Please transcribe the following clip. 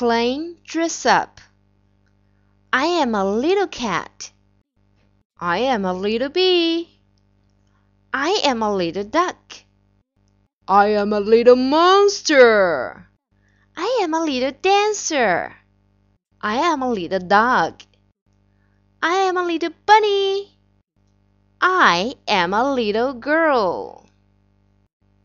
Playing dress up. I am a little cat. I am a little bee. I am a little duck. I am a little monster. I am a little dancer. I am a little dog. I am a little bunny. I am a little girl.